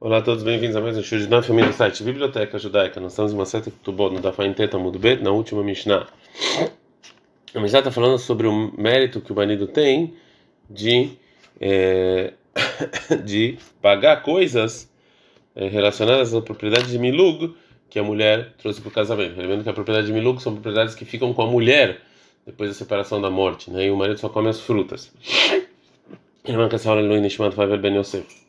Olá a todos, bem-vindos a mais um show de na família site Biblioteca Judaica. Nós estamos em uma seta Tubot, no Dafain Teta Mudbet, na última Mishnah. A Mishnah está falando sobre o mérito que o marido tem de, é, de pagar coisas é, relacionadas à propriedade de Milug que a mulher trouxe para o casamento. Lembrando que a propriedade de Milug são propriedades que ficam com a mulher depois da separação da morte, né? e o marido só come as frutas. Vai caçar o Nishmat Favel Ben Yosef.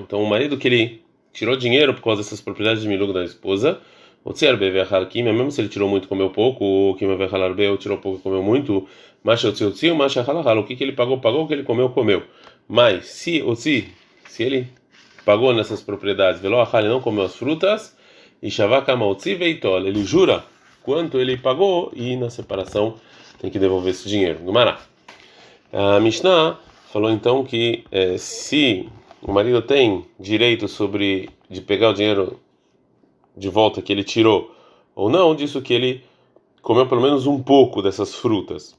Então, o marido que ele tirou dinheiro por causa dessas propriedades de milug da esposa, mesmo se ele tirou muito, comeu pouco, ou ou tirou pouco, comeu muito, o que que ele pagou, pagou, o que ele comeu, comeu. Mas se se se ele pagou nessas propriedades, ele não comeu as frutas, e ele jura quanto ele pagou e na separação tem que devolver esse dinheiro. Gumará. A Mishnah falou então que é, se o marido tem direito sobre de pegar o dinheiro de volta que ele tirou ou não, disso que ele comeu pelo menos um pouco dessas frutas.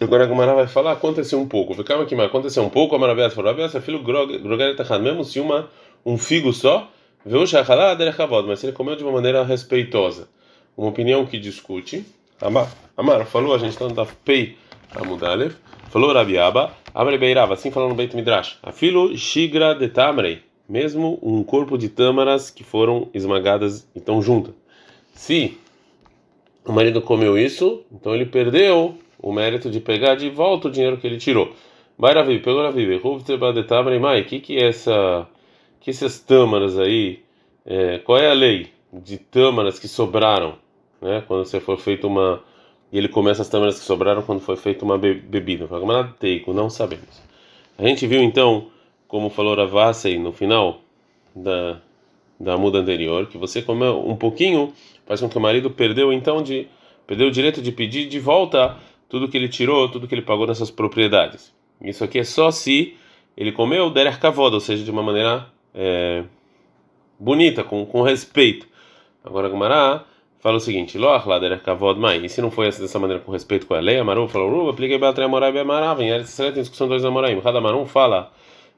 Agora a Gumara vai falar, aconteceu um pouco. Calma aqui, mas aconteceu um pouco, a Maravilha falou, Rabiasa, filho grogar mesmo se uma, um figo só, viu mas se ele comeu de uma maneira respeitosa. Uma opinião que discute. Amar, Amar falou, a gente está no Pei Amudalev, falou Rabiaba, Amre Beirava, assim falando no Beit Midrash. Afilo Shigra de Tamrei, mesmo um corpo de tâmaras que foram esmagadas e estão juntas. Se o marido comeu isso, então ele perdeu o mérito de pegar de volta o dinheiro que ele tirou. Pegou Ravi, Ruv Treba de Tamrei Mai, que que é essa, que essas tâmaras aí, é, qual é a lei de tâmaras que sobraram, né, quando você for feito uma e ele começa as tâmaras que sobraram quando foi feita uma bebida. Teiko, não sabemos. A gente viu então, como falou Ravasei no final da, da muda anterior, que você comeu um pouquinho, faz com que o marido perdeu então de perdeu o direito de pedir de volta tudo que ele tirou, tudo que ele pagou nessas propriedades. Isso aqui é só se ele comeu der kavod, ou seja, de uma maneira é, bonita, com, com respeito. Agora Gumará fala o seguinte: mai. E se não foi assim, dessa maneira com respeito com a lei, Amaru falou: Ruba, apliquei Beatrei Amorai Beamarav. Em Eretz Israel tem discussão dois Amoraim. Cada Marum fala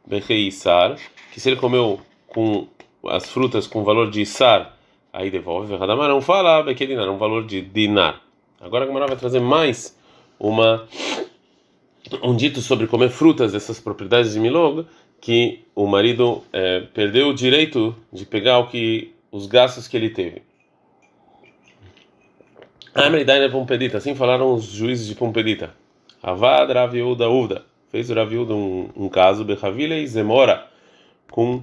Becheissar, que se ele comeu com as frutas com valor de Isar, aí devolve. Cada Marum fala Bekedinar, um valor de dinar. Agora a Gamara vai trazer mais uma um dito sobre comer frutas dessas propriedades de Milog, que o marido é, perdeu o direito de pegar o que os gastos que ele teve. Amridaina Pompedita, assim falaram os juízes de Pompedita. Avad Raviuda Uvda, fez o Raviuda um, um caso, Bechavile e Zemora, com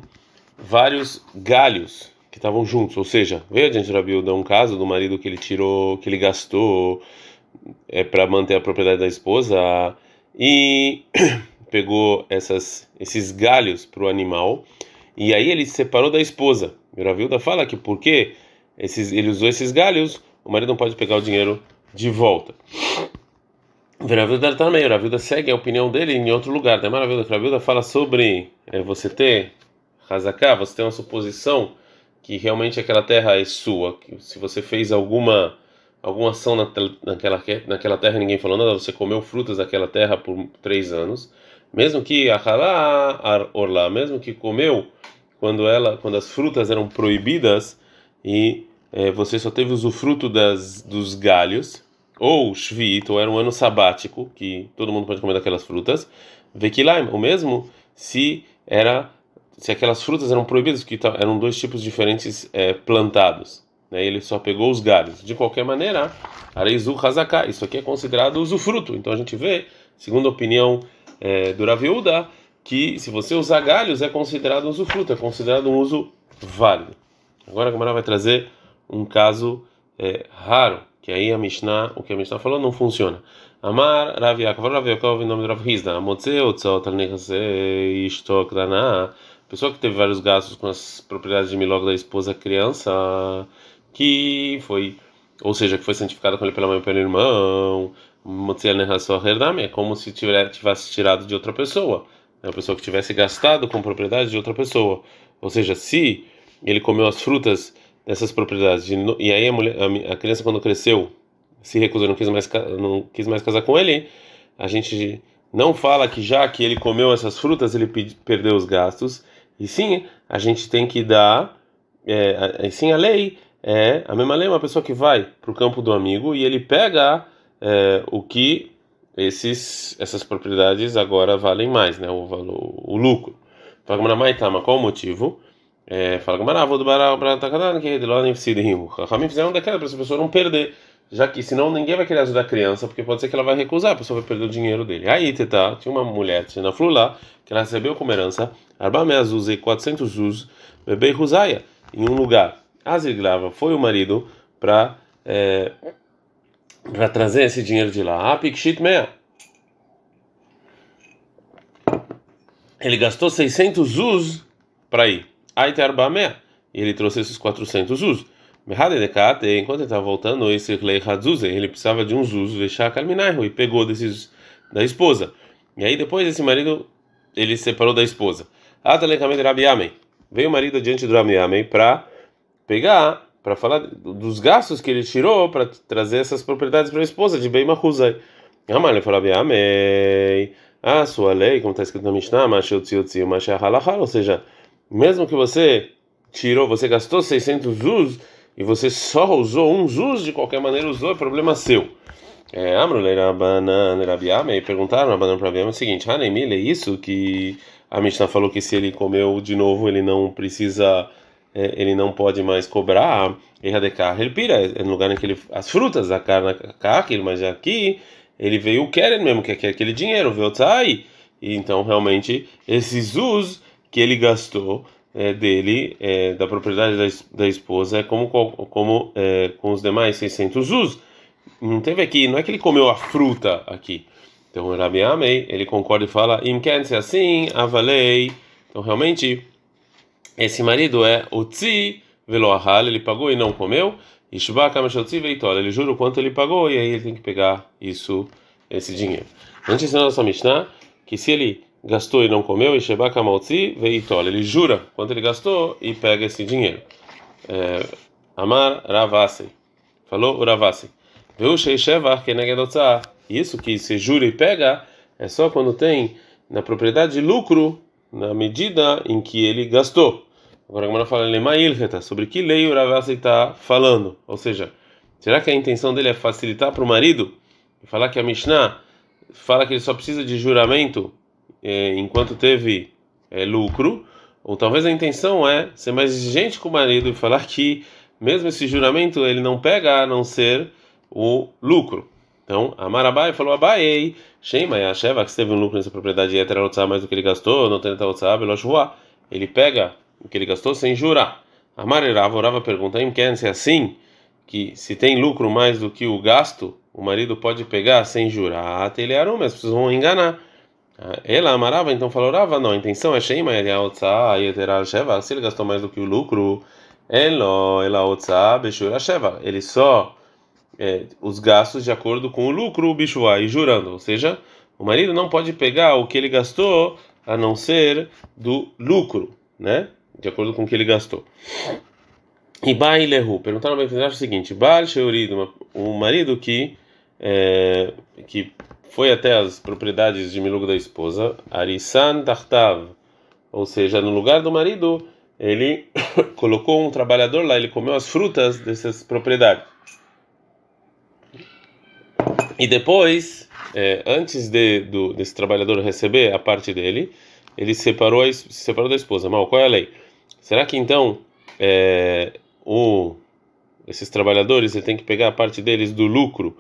vários galhos que estavam juntos, ou seja, veio adiante Raviuda um caso do marido que ele tirou, que ele gastou é, para manter a propriedade da esposa e pegou essas, esses galhos para o animal e aí ele se separou da esposa. O Raviuda fala que porque esses, ele usou esses galhos o marido não pode pegar o dinheiro de volta. Veravilda também, a Ravilda segue a opinião dele em outro lugar. Tem maravilha que a Ravilda fala sobre é, você ter Hazaká, você ter uma suposição que realmente aquela terra é sua. Que se você fez alguma alguma ação na, naquela naquela terra ninguém falou nada, você comeu frutas daquela terra por três anos, mesmo que a orla, mesmo que comeu quando ela quando as frutas eram proibidas e é, você só teve usufruto das, dos galhos, ou Shvit, ou era um ano sabático, que todo mundo pode comer daquelas frutas, Vekilaim, o mesmo se era se aquelas frutas eram proibidas, que eram dois tipos diferentes é, plantados. Né? Ele só pegou os galhos. De qualquer maneira, Areizu Hazaká, isso aqui é considerado usufruto. Então a gente vê, segundo a opinião é, do Raviuda, que se você usar galhos é considerado usufruto, é considerado um uso válido. Agora a Gamara vai trazer um caso é, raro, que aí a Mishnah, o que a Mishnah falou não funciona. Amar Rav Yaakov, Rav Yaakov em nome de Rav Hizda, Amotze Al-Nechase Ishtok Dana, pessoa que teve vários gastos com as propriedades de Milog da esposa criança, que foi, ou seja, que foi santificada com ele pela mãe e pelo irmão, Motze Al-Nechase é como se tivesse tirado de outra pessoa, é uma pessoa que tivesse gastado com propriedade de outra pessoa, ou seja, se ele comeu as frutas dessas propriedades. E aí a, mulher, a, criança quando cresceu se recusou, não quis mais não quis mais casar com ele, a gente não fala que já que ele comeu essas frutas ele perdeu os gastos, e sim a gente tem que dar, é, e sim a lei é a mesma lei uma pessoa que vai para o campo do amigo e ele pega é, o que esses essas propriedades agora valem mais, né? O valor, o lucro. Fala como na qual o motivo? É, fala como vou do bará para atacar que de lá nem precisa rir. Ramim fizeram daquela para essa pessoa não perder, já que senão ninguém vai querer ajudar a criança, porque pode ser que ela vai recusar, a pessoa vai perder o dinheiro dele. Aí teta, tinha uma mulher, na flula, que ela recebeu como herança arba meazuz e 400 zuz, bebê ruzaia, em um lugar. Azirglava foi o marido para é, para trazer esse dinheiro de lá. Apikshit meia. Ele gastou 600 zuz para ir. Ele trouxe esses 400 zuz. Enquanto ele estava voltando, esse Lei ele precisava de um zuz, deixar calminarro e pegou desses da esposa. E aí depois esse marido ele se separou da esposa. Veio o marido diante do Rabi para pegar, para falar dos gastos que ele tirou para trazer essas propriedades para a esposa de Beit Mahuzai. Amar falou Rabi a sua lei, como está escrito na Mishnah, ou seja, mesmo que você tirou, você gastou 600 zuz e você só usou um zuz, de qualquer maneira usou, é problema seu. É, e perguntaram Rabanan para Rabiame o seguinte: Hanemile, é isso que a Mishnah falou que se ele comeu de novo, ele não precisa, é, ele não pode mais cobrar. Erradecar, ele pira, é no lugar em que ele, as frutas, a carne, a mas aqui ele veio o Keren mesmo, que é aquele dinheiro, veio Tzai. E então realmente esse Zuz que ele gastou é, dele, é, da propriedade da, da esposa, é como, como é, com os demais 600 Zuz. Não teve aqui, não é que ele comeu a fruta aqui. Então o Rabi Amei, ele concorda e fala, Imken se assim, avalei. Então realmente, esse marido é o Tzi Veloahal, ele pagou e não comeu. Ishba Kamashotzi Veitol, ele jura o quanto ele pagou e aí ele tem que pegar isso, esse dinheiro. Antes de nossa Mishnah, que se ele gastou e não comeu, Ishba Kamotzi Veitol, ele jura quanto ele gastou e pega esse dinheiro. É, Amar Ravasi, falou o Ravasi. Isso que se jura e pega é só quando tem na propriedade lucro na medida em que ele gastou. Agora a Gemara fala Lemailheta, sobre que lei o Ravasi está falando. Ou seja, será que a intenção dele é facilitar para o marido e falar que a Mishnah fala que ele só precisa de juramento eh, enquanto teve eh, lucro? Ou talvez a intenção é ser mais exigente com o marido e falar que mesmo esse juramento ele não pega a não ser o lucro. Então, Amarabai falou Abai, Shema Yasheva, que teve um lucro nessa propriedade e era mais do que ele gastou, não tem Ele pega o que ele gastou sem jurar. Amarerava, orava pergunta, quer se é assim, que se tem lucro mais do que o gasto, o marido pode pegar sem jurar, mas as pessoas vão enganar. Ela amarava, então falou, orava, não, a intenção é Shema Sheva, se ele gastou mais do que o lucro, Elo, ela Sheva, ele só é, os gastos de acordo com o lucro, o bicho vai jurando. Ou seja, o marido não pode pegar o que ele gastou a não ser do lucro, né? De acordo com o que ele gastou. E Bailehu, perguntaram ao o seguinte: Baal Sheurido, o marido que, é, que foi até as propriedades de Milugo da esposa, Arisan Tartav, ou seja, no lugar do marido, ele colocou um trabalhador lá, ele comeu as frutas dessas propriedades. E depois, é, antes de, do, desse trabalhador receber a parte dele, ele separou, se separou da esposa. Mal, qual é a lei? Será que então é, o, esses trabalhadores ele tem que pegar a parte deles do lucro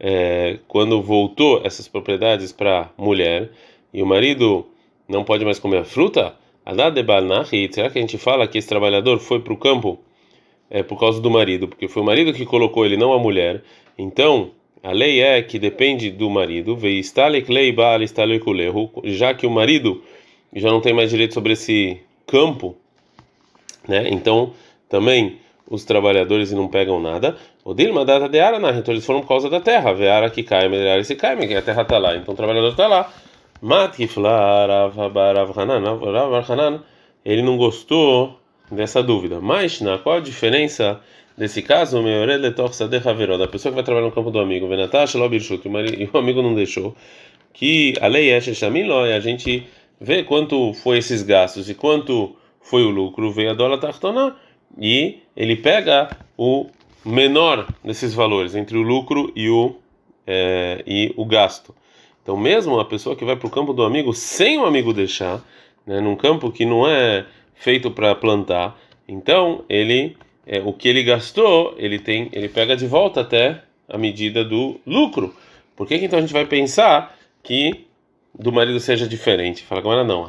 é, quando voltou essas propriedades para a mulher e o marido não pode mais comer a fruta? Será que a gente fala que esse trabalhador foi para o campo é, por causa do marido? Porque foi o marido que colocou ele, não a mulher. Então a lei é que depende do marido, já que o marido já não tem mais direito sobre esse campo, né? Então também os trabalhadores não pegam nada. O Dilma data de Ara, então eles foram por causa da terra. Vê Ara que cai, Ara se cai, que a terra está lá. Então o trabalhador está lá. Ele não gostou dessa dúvida. Mas na qual a diferença? Nesse caso, da pessoa que vai trabalhar no campo do amigo, e o amigo não deixou, que a lei é a gente vê quanto foi esses gastos e quanto foi o lucro, veio a dólar tartona, e ele pega o menor desses valores, entre o lucro e o, é, e o gasto. Então, mesmo a pessoa que vai para o campo do amigo sem o amigo deixar, né, num campo que não é feito para plantar, então ele é, o que ele gastou, ele tem, ele pega de volta até a medida do lucro. Por que, que então a gente vai pensar que do marido seja diferente? Fala agora não.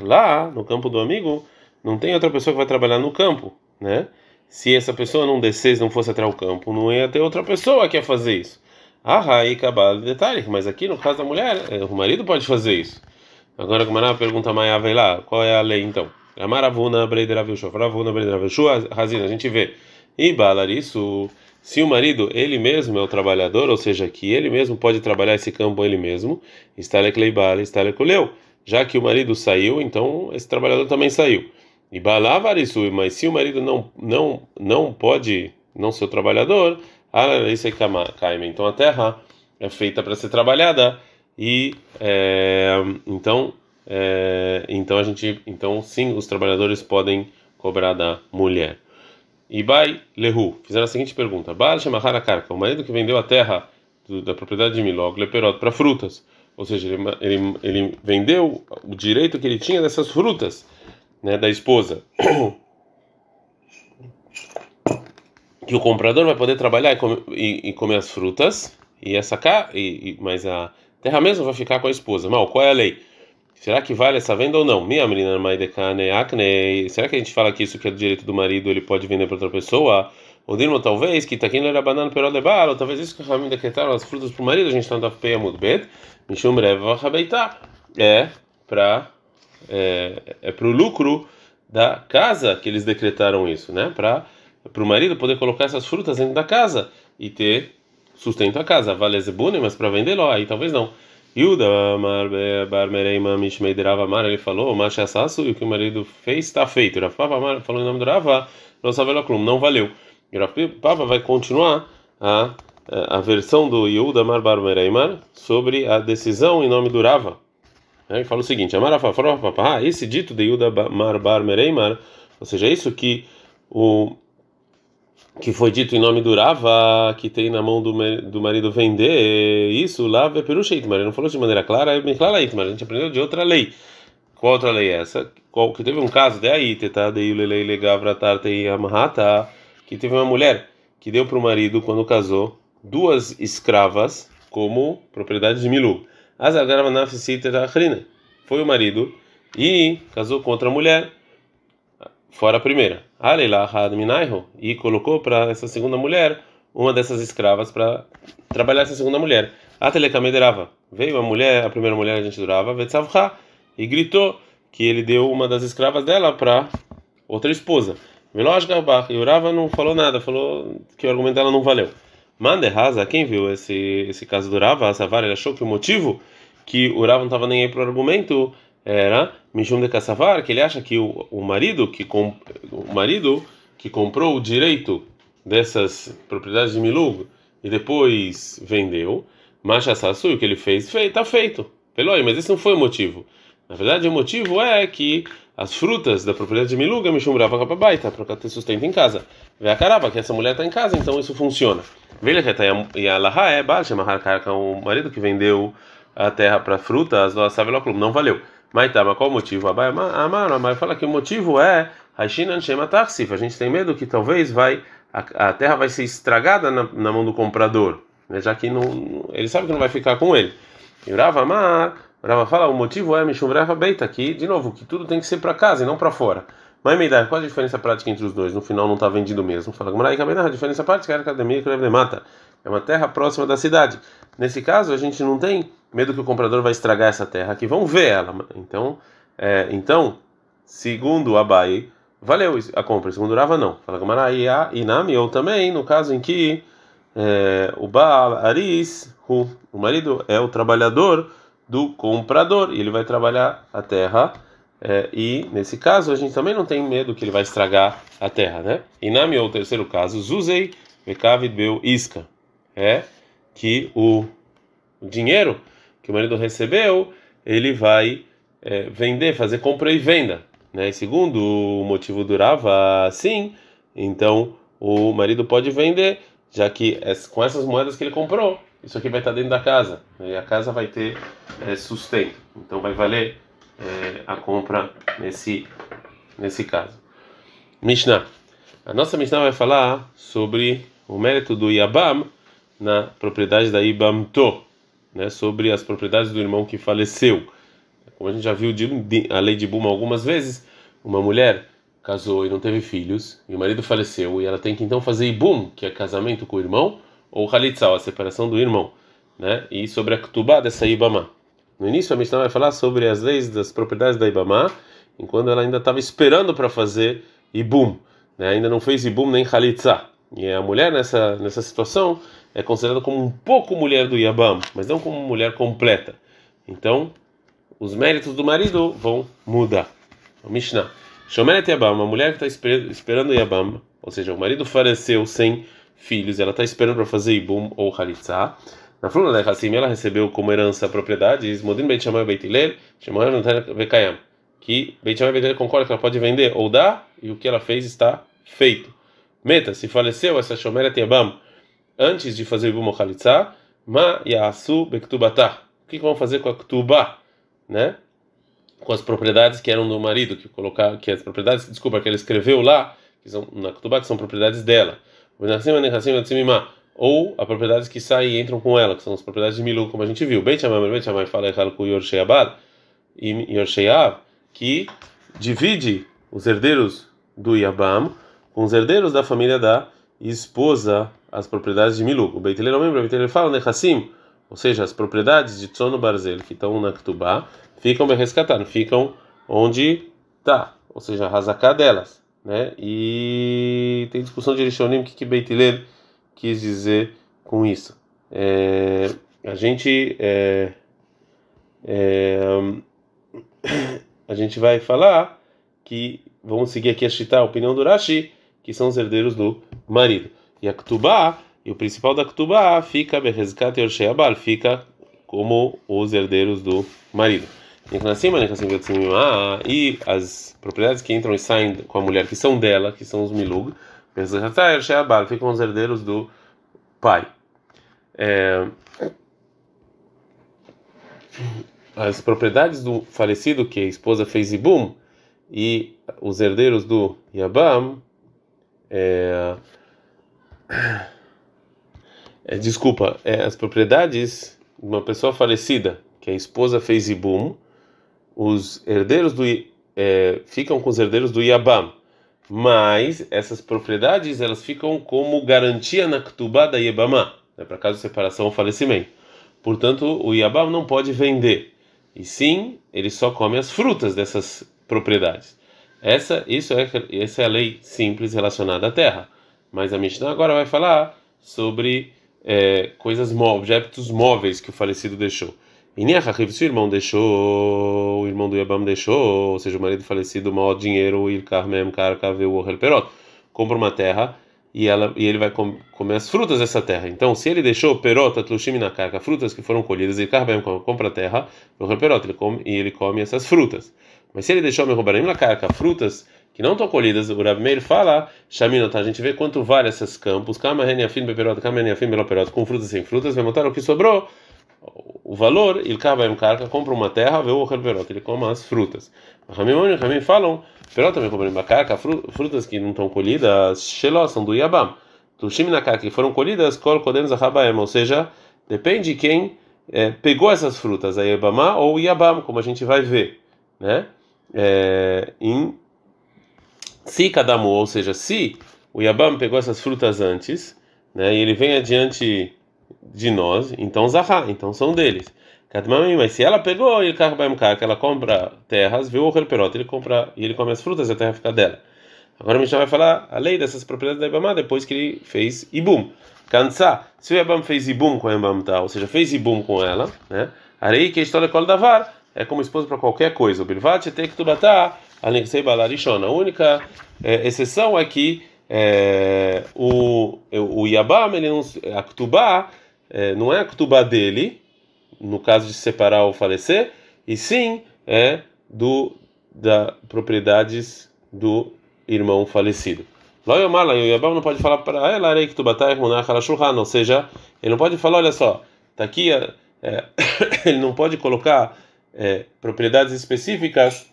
Lá no campo do amigo não tem outra pessoa que vai trabalhar no campo, né? Se essa pessoa não descesse, não fosse até o campo, não ia ter outra pessoa que ia fazer isso. Ah, e cabal detalhe, mas aqui no caso da mulher, é, o marido pode fazer isso. Agora, como a pergunta Maia vai lá, qual é a lei então? Amaravuna, Breideraviu, Shofravuna, Breideraviu, Razina, a gente vê. E isso, se o marido, ele mesmo é o trabalhador, ou seja, que ele mesmo pode trabalhar esse campo ele mesmo, está leibala, está lecoleu. Já que o marido saiu, então esse trabalhador também saiu. E isso, mas se o marido não não não pode não ser o trabalhador, então a terra é feita para ser trabalhada e é, então é, então a gente então sim os trabalhadores podem cobrar da mulher. E Bai Lehu fizeram a seguinte pergunta: Shemahara Karka, o marido que vendeu a terra da propriedade de Milog, Leperot, para frutas, ou seja, ele, ele, ele vendeu o direito que ele tinha dessas frutas, né, da esposa. que o comprador vai poder trabalhar e e, e comer as frutas e essa cá, e, mas a terra mesmo vai ficar com a esposa. Mal, qual é a lei? Será que vale essa venda ou não? Minha menina Será que a gente fala que isso que é do direito do marido, ele pode vender para outra pessoa? Ou Dirmo, talvez, que tá aqui não era banana pero de talvez isso que a família decretaram as frutas para o marido, a gente está no peia muito bem. Mishum breva rabeitar. É para é, é para o lucro da casa que eles decretaram isso, né? Para o marido poder colocar essas frutas dentro da casa e ter sustento a casa. Vale zebune, mas para vender lá, aí talvez não. Yuda Barmereima Mishmeiderava Amar, ele falou, Masha Sassu, e o que o marido fez está feito. Rav Papa Amar falou em nome do Rava, não sabelo não valeu. E Papa vai continuar a, a versão do Yuda Mar Barmereimar sobre a decisão em nome do Rava. Ele fala o seguinte: Amarafa falou, Papa, ah, esse dito de Yuda Mar Barmereimar, ou seja, isso que o que foi dito em nome do Rava, que tem na mão do, do marido vender isso, lá é perucha Itmar. Não falou de maneira clara, é clara Itmar. A gente aprendeu de outra lei. Qual outra lei é essa? Qual, que teve um caso de aí, tá? De Ilelei Legavra Tarta e Amahata, que teve uma mulher que deu para o marido, quando casou, duas escravas como propriedade de Milu. Foi o marido e casou com outra mulher fora a primeira. E colocou para essa segunda mulher uma dessas escravas para trabalhar essa segunda mulher. Atelekamederava. Veio a mulher, a primeira mulher a gente durava, e gritou que ele deu uma das escravas dela para outra esposa. E o Rava não falou nada, falou que o argumento dela não valeu. Mande quem viu esse, esse caso do Rava, Savar, ele achou que o motivo que o Rava não estava nem aí para o argumento era Mishum de Kassavar, que ele acha que o, o marido que com, o marido que comprou o direito dessas propriedades de Milug e depois vendeu, Masha Sassu, o que ele fez, está feito. Peloi, mas esse não foi o motivo. Na verdade, o motivo é que as frutas da propriedade de Miluga me chumbrava baita para ter sustento em casa. Vê a caraba, que essa mulher está em casa, então isso funciona. Que e a Laha é baixa, o marido que vendeu a terra para frutas, não valeu. Mas tá, mas qual o motivo? Abai Amar, Amar fala que o motivo é Haishinan Shema Tarsif. A gente tem medo que talvez vai a, a terra vai ser estragada na, na mão do comprador, né? já que não, ele sabe que não vai ficar com ele. E Rava Amar, Rava fala, o motivo é Mishumrava Beita, aqui, de novo, que tudo tem que ser para casa e não para fora. Mas me dá, qual a diferença prática entre os dois? No final não está vendido mesmo. Fala, a diferença prática é a academia que de mata. É uma terra próxima da cidade. Nesse caso, a gente não tem medo que o comprador vai estragar essa terra aqui. Vão ver ela. Então, é, então segundo Abai, valeu a compra. Segundo Rava, não. Fala Gamara, e Nami, ou também, no caso em que é, o Baal Aris, o, o marido, é o trabalhador do comprador e ele vai trabalhar a terra. É, e nesse caso a gente também não tem medo que ele vai estragar a terra, né? Inami, ou o terceiro caso, Zuzei, Mekavid Beu Isca, é que o dinheiro que o marido recebeu, ele vai é, vender, fazer compra e venda. Né? E segundo o motivo durava assim, então o marido pode vender, já que com essas moedas que ele comprou, isso aqui vai estar dentro da casa né? e a casa vai ter é, sustento. Então vai valer é, a compra nesse nesse caso. Mishnah. A nossa Mishnah vai falar sobre o mérito do Yabam na propriedade da Ibamto, né, sobre as propriedades do irmão que faleceu. Como a gente já viu a lei de Buma algumas vezes, uma mulher casou e não teve filhos, e o marido faleceu, e ela tem que então fazer Ibum, que é casamento com o irmão, ou Halitzal, a separação do irmão, né? E sobre a Ktubá dessa Ibama. No início a Mishnah vai falar sobre as leis das propriedades da Ibama, enquanto ela ainda estava esperando para fazer Ibum, né? ainda não fez Ibum nem Halitzah. E a mulher nessa, nessa situação é considerada como um pouco mulher do Yabam, mas não como mulher completa. Então, os méritos do marido vão mudar. O Mishnah. Shomeret Yabam, uma mulher que está esperando Yabam, ou seja, o marido faleceu sem filhos, ela está esperando para fazer Ibum ou Halitzah. Na fruna da Hassim, ela recebeu como herança propriedades, Modin Beit Shammai Beit Hillel, Shammai Vekayam, que Beit Shammai Beit Hillel concorda que ela pode vender ou dar, e o que ela fez está feito. Meta, se faleceu essa Shomeret Yabam antes de fazer Ibum ou Halitzah, Ma Yasu Bektubatah. O que vão fazer com a Ktubah, né? Com as propriedades que eram do marido, que colocar, que as propriedades, desculpa, que ele escreveu lá, que são na Ktubah, que são propriedades dela ou as propriedades que saem e entram com ela, que são as propriedades de Milu, como a gente viu. Beit Shammai, Beit Shammai fala com Yorsheiabad e Yorsheiav, que divide os herdeiros do Yabam com os herdeiros da família da esposa, as propriedades de Milu. O Beit não lembra, o Beit fala Nechassim, ou seja, as propriedades de Tzono Barzel, que estão na Ktubá, ficam rescatando, ficam onde está, ou seja, a delas né? E tem discussão de Rishonim que que Beit Hillel quis dizer com isso. É, a gente é, é, a gente vai falar que vamos seguir aqui a Shita, a opinião do Rashi, que são os herdeiros do marido. E a Ktubá, e o principal da Ktubá fica Behezkat e fica como os herdeiros do marido. E as propriedades que entram e saem com a mulher que são dela, que são os milug, ficam os herdeiros do pai. É, as propriedades do falecido que a esposa fez ibum e os herdeiros do Yabam é, é, desculpa, é, as propriedades de uma pessoa falecida que a esposa fez ibum os herdeiros do é, ficam com os herdeiros do Yabam, mas essas propriedades elas ficam como garantia na Ktubá da Yabamá, né, para caso de separação ou falecimento. Portanto, o Yabam não pode vender, e sim ele só come as frutas dessas propriedades. Essa, isso é, essa é a lei simples relacionada à terra. Mas a Mishnah agora vai falar sobre é, coisas móveis, objetos móveis que o falecido deixou. E Niachachiv, se o irmão deixou, o irmão do Yabam deixou, ou seja, o marido falecido, mal dinheiro, ir carmem, carca, o perot, compra uma terra e, ela, e ele vai com, comer as frutas dessa terra. Então, se ele deixou perot, atlushim na carca, frutas que foram colhidas, e carmem, compra a terra, o perot, ele come, e ele come essas frutas. Mas se ele deixou merobarim na carca, frutas que não estão colhidas, o Rav Meir fala, Shaminot, a gente vê quanto vale esses campos, Kama Reniafim Beperot, Kama Reniafim Beloperot, com frutas e sem frutas, vai montar o que sobrou o valor, ele cava em carca, compra uma terra, vê o perot, ele come as frutas. Ramimon e Ramim falam, perot também compra uma carca, frutas que não estão colhidas, sheló, são do Yabam. Tushim na carca que foram colhidas, kol kodem zahabaem, ou seja, depende de quem é, pegou essas frutas, a Yabamá ou Yabam, como a gente vai ver, né? É, em se Kadamu, ou seja, se o Yabam pegou essas frutas antes, né, e ele vem adiante de nós, então Zahá, então são deles. Mas se ela pegou ele que ela compra terras, viu o perot, ele compra e ele come as frutas e a terra fica dela. Agora a gente vai falar a lei dessas propriedades da Ibama depois que ele fez Ibum. Cansar, se o Ibam fez Ibum com a Ibam, tá? ou seja, fez Ibum com ela, né? Arei que a história da var é como esposa para qualquer coisa. O Bilvat tem que tubatá, além de ser. A única é, exceção é que é, o, o Yabam, ele não, a Ktubá, é, não é a Ktubá dele, no caso de separar ou falecer, e sim é do da propriedades do irmão falecido. Loyomala, o Yabam não pode falar para ela, que tu ou seja, ele não pode falar, olha só, tá aqui, é ele não pode colocar é, propriedades específicas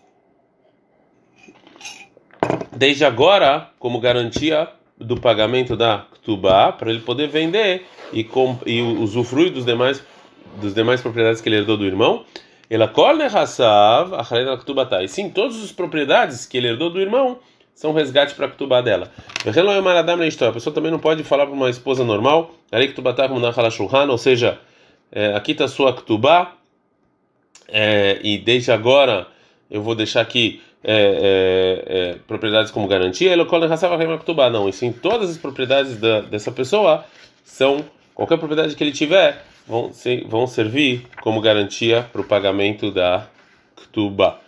desde agora como garantia do pagamento da Ktubá para ele poder vender e, e usufruir dos demais dos demais propriedades que ele herdou do irmão. Ela colne hassav a E sim, todas as propriedades que ele herdou do irmão são resgate para a Ktubá dela. A pessoa também não pode falar para uma esposa normal, ou seja, é, aqui está sua Ktubá, é, e desde agora eu vou deixar aqui é, é, é propriedades como garantia, ele não, e sim todas as propriedades da, dessa pessoa são, qualquer propriedade que ele tiver, vão, vão servir como garantia para o pagamento da Ktubá.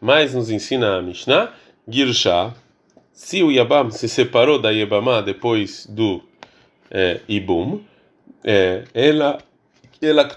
Mas nos ensina a Mishnah, Girsha, se o Yabam se separou da Yabamá depois do é, Ibum, é, ela ela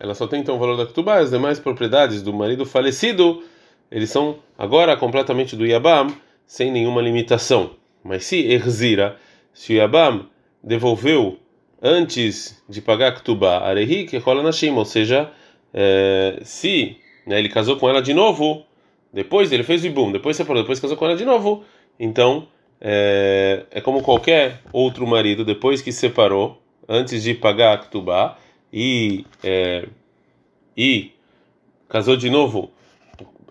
ela só tem então o valor da Ktubá, as demais propriedades do marido falecido, eles são agora completamente do Yabam, sem nenhuma limitação. Mas se Erzira, se o Yabam devolveu antes de pagar Ktubá, Arehi, que rola na Shima, ou seja, é, se né, ele casou com ela de novo, depois ele fez o Ibum, depois separou, depois casou com ela de novo, então é, é como qualquer outro marido, depois que se separou, antes de pagar Ktubá, e, é, e casou de novo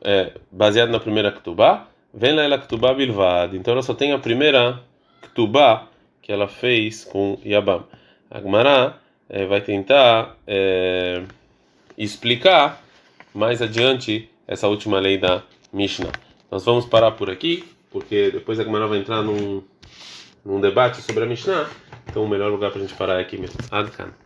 é, baseado na primeira Ktubá, vem ela Ktubá Bilvad. Então ela só tem a primeira Ktubá que ela fez com Yabam. A Gemara é, vai tentar é, explicar mais adiante essa última lei da Mishnah. Nós vamos parar por aqui, porque depois a Gemara vai entrar num, num debate sobre a Mishnah. Então o melhor lugar para a gente parar é aqui mesmo. Adkan.